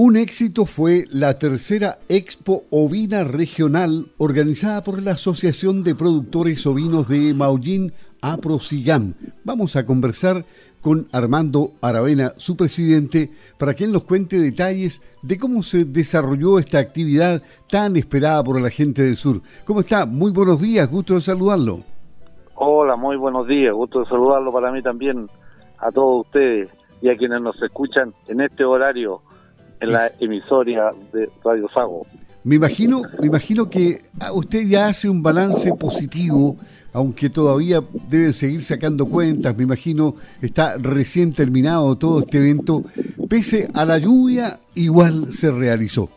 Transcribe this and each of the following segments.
Un éxito fue la tercera Expo Ovina Regional organizada por la Asociación de Productores Ovinos de Maullín, APROSIGAM. Vamos a conversar con Armando Aravena, su presidente, para que él nos cuente detalles de cómo se desarrolló esta actividad tan esperada por la gente del sur. ¿Cómo está? Muy buenos días, gusto de saludarlo. Hola, muy buenos días, gusto de saludarlo para mí también, a todos ustedes y a quienes nos escuchan en este horario en la emisoria de Radio Sago. Me imagino, me imagino que ah, usted ya hace un balance positivo, aunque todavía debe seguir sacando cuentas. Me imagino está recién terminado todo este evento. Pese a la lluvia, igual se realizó.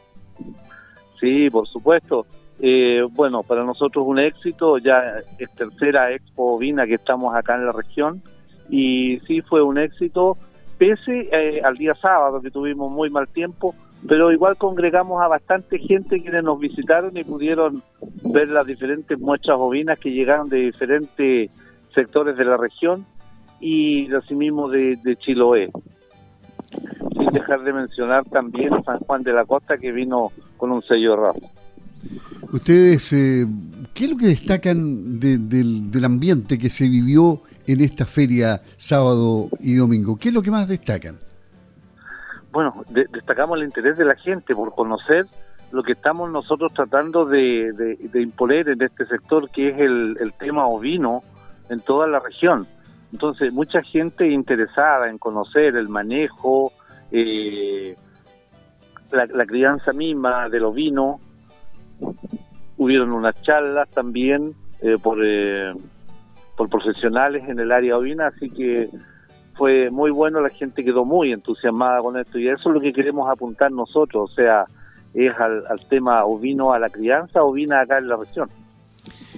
Sí, por supuesto. Eh, bueno, para nosotros un éxito, ya es tercera Expo Vina que estamos acá en la región y sí fue un éxito pese eh, al día sábado que tuvimos muy mal tiempo, pero igual congregamos a bastante gente quienes nos visitaron y pudieron ver las diferentes muestras bovinas que llegaron de diferentes sectores de la región y asimismo de, de Chiloé. Sin dejar de mencionar también San Juan de la Costa que vino con un sello de raza. Ustedes, eh, ¿qué es lo que destacan del ambiente que se vivió en esta feria sábado y domingo? ¿Qué es lo que más destacan? Bueno, destacamos el interés de la gente por conocer lo que estamos nosotros tratando de, imponer en este sector, que es el, tema ovino en toda la región. Entonces, mucha gente interesada en conocer el manejo, eh, la, crianza misma del ovino. Hubieron unas charlas también eh, por eh, por profesionales en el área ovina, así que fue muy bueno, la gente quedó muy entusiasmada con esto y eso es lo que queremos apuntar nosotros, o sea, es al, tema ovino, a la crianza ovina acá en la región.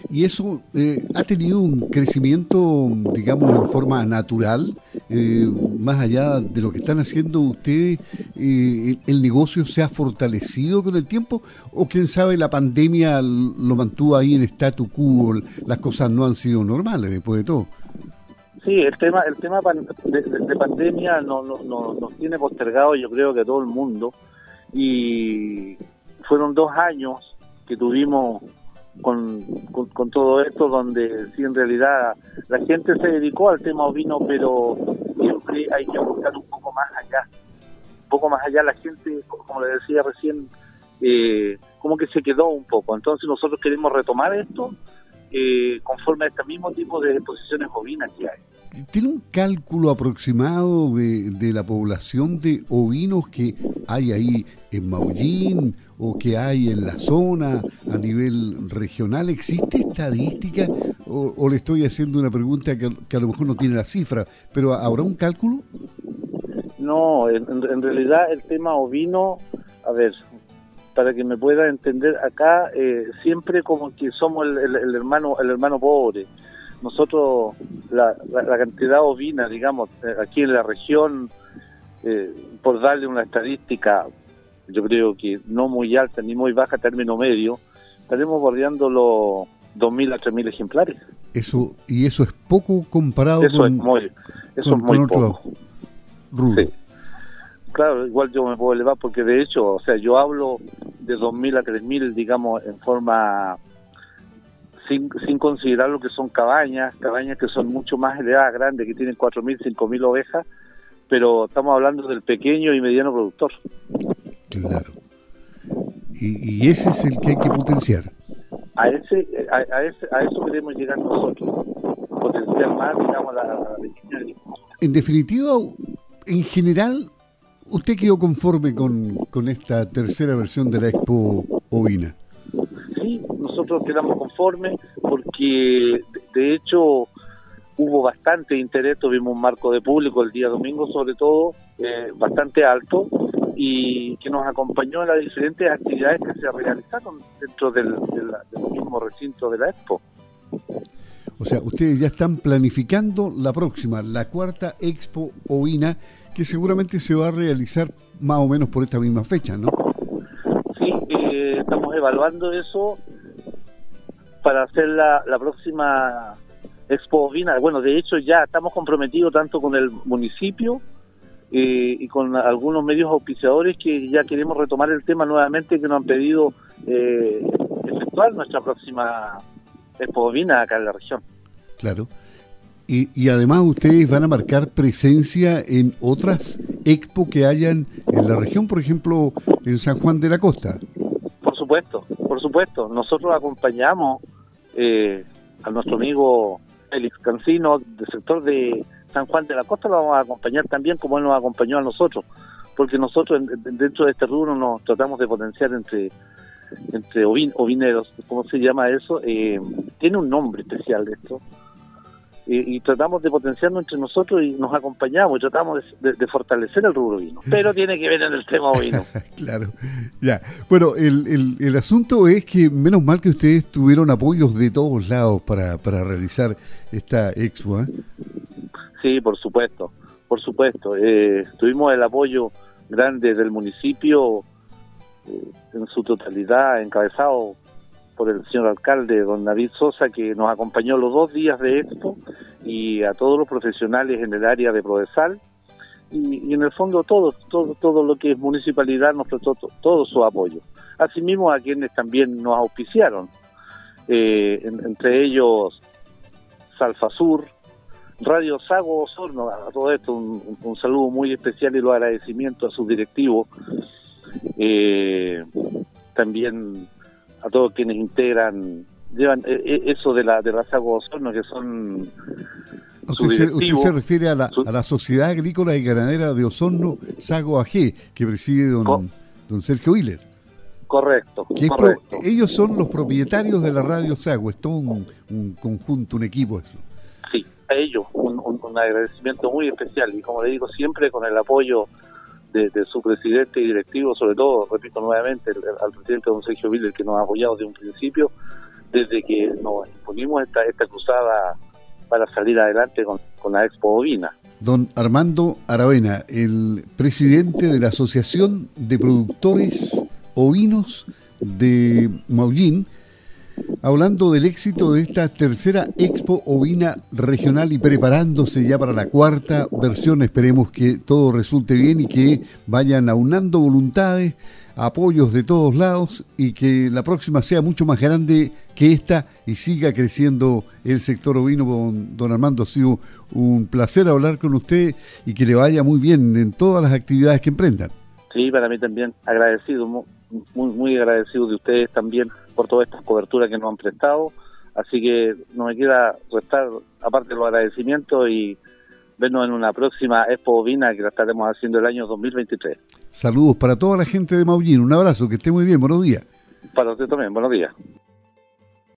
Y eso eh, ha tenido un crecimiento, digamos, en forma natural, eh, más allá de lo que están haciendo ustedes, eh, el negocio se ha fortalecido con el tiempo o quién sabe la pandemia lo mantuvo ahí en statu quo, las cosas no han sido normales después de todo. Sí, el tema, el tema de, pandemia no, no, nos tiene postergado yo creo que todo el mundo y fueron dos años que tuvimos con, con, todo esto, donde sí en realidad la gente se dedicó al tema ovino, pero siempre hay que buscar un poco más allá. Un poco más allá la gente, como le decía recién, eh, como que se quedó un poco. Entonces nosotros queremos retomar esto eh, conforme a este mismo tipo de exposiciones ovinas que hay. ¿Tiene un cálculo aproximado de, de, la población de ovinos que hay ahí en Maullín o que hay en la zona a nivel regional? ¿Existe estadística o, le estoy haciendo una pregunta que, a lo mejor no tiene la cifra, pero ¿habrá un cálculo? No, en, realidad el tema ovino, a ver, para que me pueda entender acá, eh, siempre como que somos el hermano el hermano pobre nosotros la, la, cantidad ovina, digamos, eh, aquí en la región, eh, por darle una estadística, yo creo que no muy alta ni muy baja, término medio, estaremos bordeando los 2.000 a 3.000 ejemplares. Eso Y eso es poco comparado eso con, es muy, eso es muy poco. Sí. Claro, igual yo me puedo elevar porque de hecho, o sea, yo hablo de 2.000 a 3.000, digamos, en forma sin, sin considerar lo que son cabañas, cabañas que son mucho más elevadas, grandes, que tienen 4.000, 5.000 ovejas, pero estamos hablando del pequeño y mediano productor. Claro. Y, ese es el que hay que potenciar. A, ese, a, ese, a eso queremos llegar nosotros, potenciar más, digamos, la, la En definitiva, en general, ¿usted quedó conforme con, con esta tercera versión de la Expo Ovina? nosotros quedamos porque de hecho hubo bastante interés, tuvimos un marco de público el día domingo sobre todo, eh, bastante alto y que nos acompañó en las diferentes actividades que se realizaron dentro del, mismo recinto de la Expo. O sea, ustedes ya están planificando la próxima, la cuarta Expo Ovina, que seguramente se va a realizar más o menos por esta misma fecha, ¿no? Sí, eh, estamos evaluando eso para hacer la, la próxima Expo Ovina. Bueno, de hecho ya estamos comprometidos tanto con el municipio eh, y con algunos medios auspiciadores que ya queremos retomar el tema nuevamente que nos han pedido eh, efectuar nuestra próxima Expo acá en la región. Claro. Y, y, además ustedes van a marcar presencia en otras expo que hayan en la región, por ejemplo, en San Juan de la Costa. Por supuesto, por supuesto. Nosotros acompañamos eh, a nuestro amigo Félix Cancino del sector de San Juan de la Costa, lo vamos a acompañar también como él nos acompañó a nosotros, porque nosotros dentro de este rubro nos tratamos de potenciar entre entre ovineros, ¿cómo se llama eso? Eh, tiene un nombre especial esto, y, tratamos de potenciarnos entre nosotros y nos acompañamos y tratamos de, fortalecer el rubro vino. Pero tiene que ver en el tema vino. claro, ya. Bueno, el, el, asunto es que menos mal que ustedes tuvieron apoyos de todos lados para, para realizar esta expo. ¿eh? Sí, por supuesto, por supuesto. Eh, tuvimos el apoyo grande del municipio eh, en su totalidad, encabezado por el señor alcalde, don David Sosa, que nos acompañó los dos días de Expo y a todos los profesionales en el área de Prodesal. Y, en el fondo todo, todo, todo lo que es municipalidad nos prestó todo su apoyo. Asimismo a quienes también nos auspiciaron, eh, entre ellos Salfasur, Radio Sago Osorno, a todo esto un, saludo muy especial y los agradecimientos a sus directivos. Eh, también a todos quienes integran, llevan eh, eh, eso de la de la Sago Osorno, que son... Usted se, se, refiere a la, a la Sociedad Agrícola y Ganadera de Osorno Sago AG, que preside don, don Sergio Hiller. Correcto, ellos son los propietarios de la radio Sago, es todo un, conjunto, un equipo eso. Sí, a ellos un, un, agradecimiento muy especial y como le digo siempre con el apoyo de, su presidente y directivo, sobre todo, repito nuevamente, al presidente don Sergio Viller, que nos ha apoyado desde un principio, desde que nos imponimos esta, esta cruzada para salir adelante con, con la Expo Bovina. Don Armando Aravena, el presidente de la Asociación de Productores Ovinos de Maullín, hablando del éxito de esta tercera Expo Ovina Regional y preparándose ya para la cuarta versión. Esperemos que todo resulte bien y que vayan aunando voluntades, apoyos de todos lados y que la próxima sea mucho más grande que esta y siga creciendo el sector ovino. Don, Armando, ha sido un placer hablar con usted y que le vaya muy bien en todas las actividades que emprendan. Sí, para mí también agradecido, muy, muy agradecido de ustedes también por toda esta cobertura que nos han prestado. Así que no me queda restar, aparte de los agradecimientos, y vernos en una próxima Expo Vina que la estaremos haciendo el año 2023. Saludos para toda la gente de Maullín, un abrazo, que esté muy bien, buenos días. Para usted también, buenos días.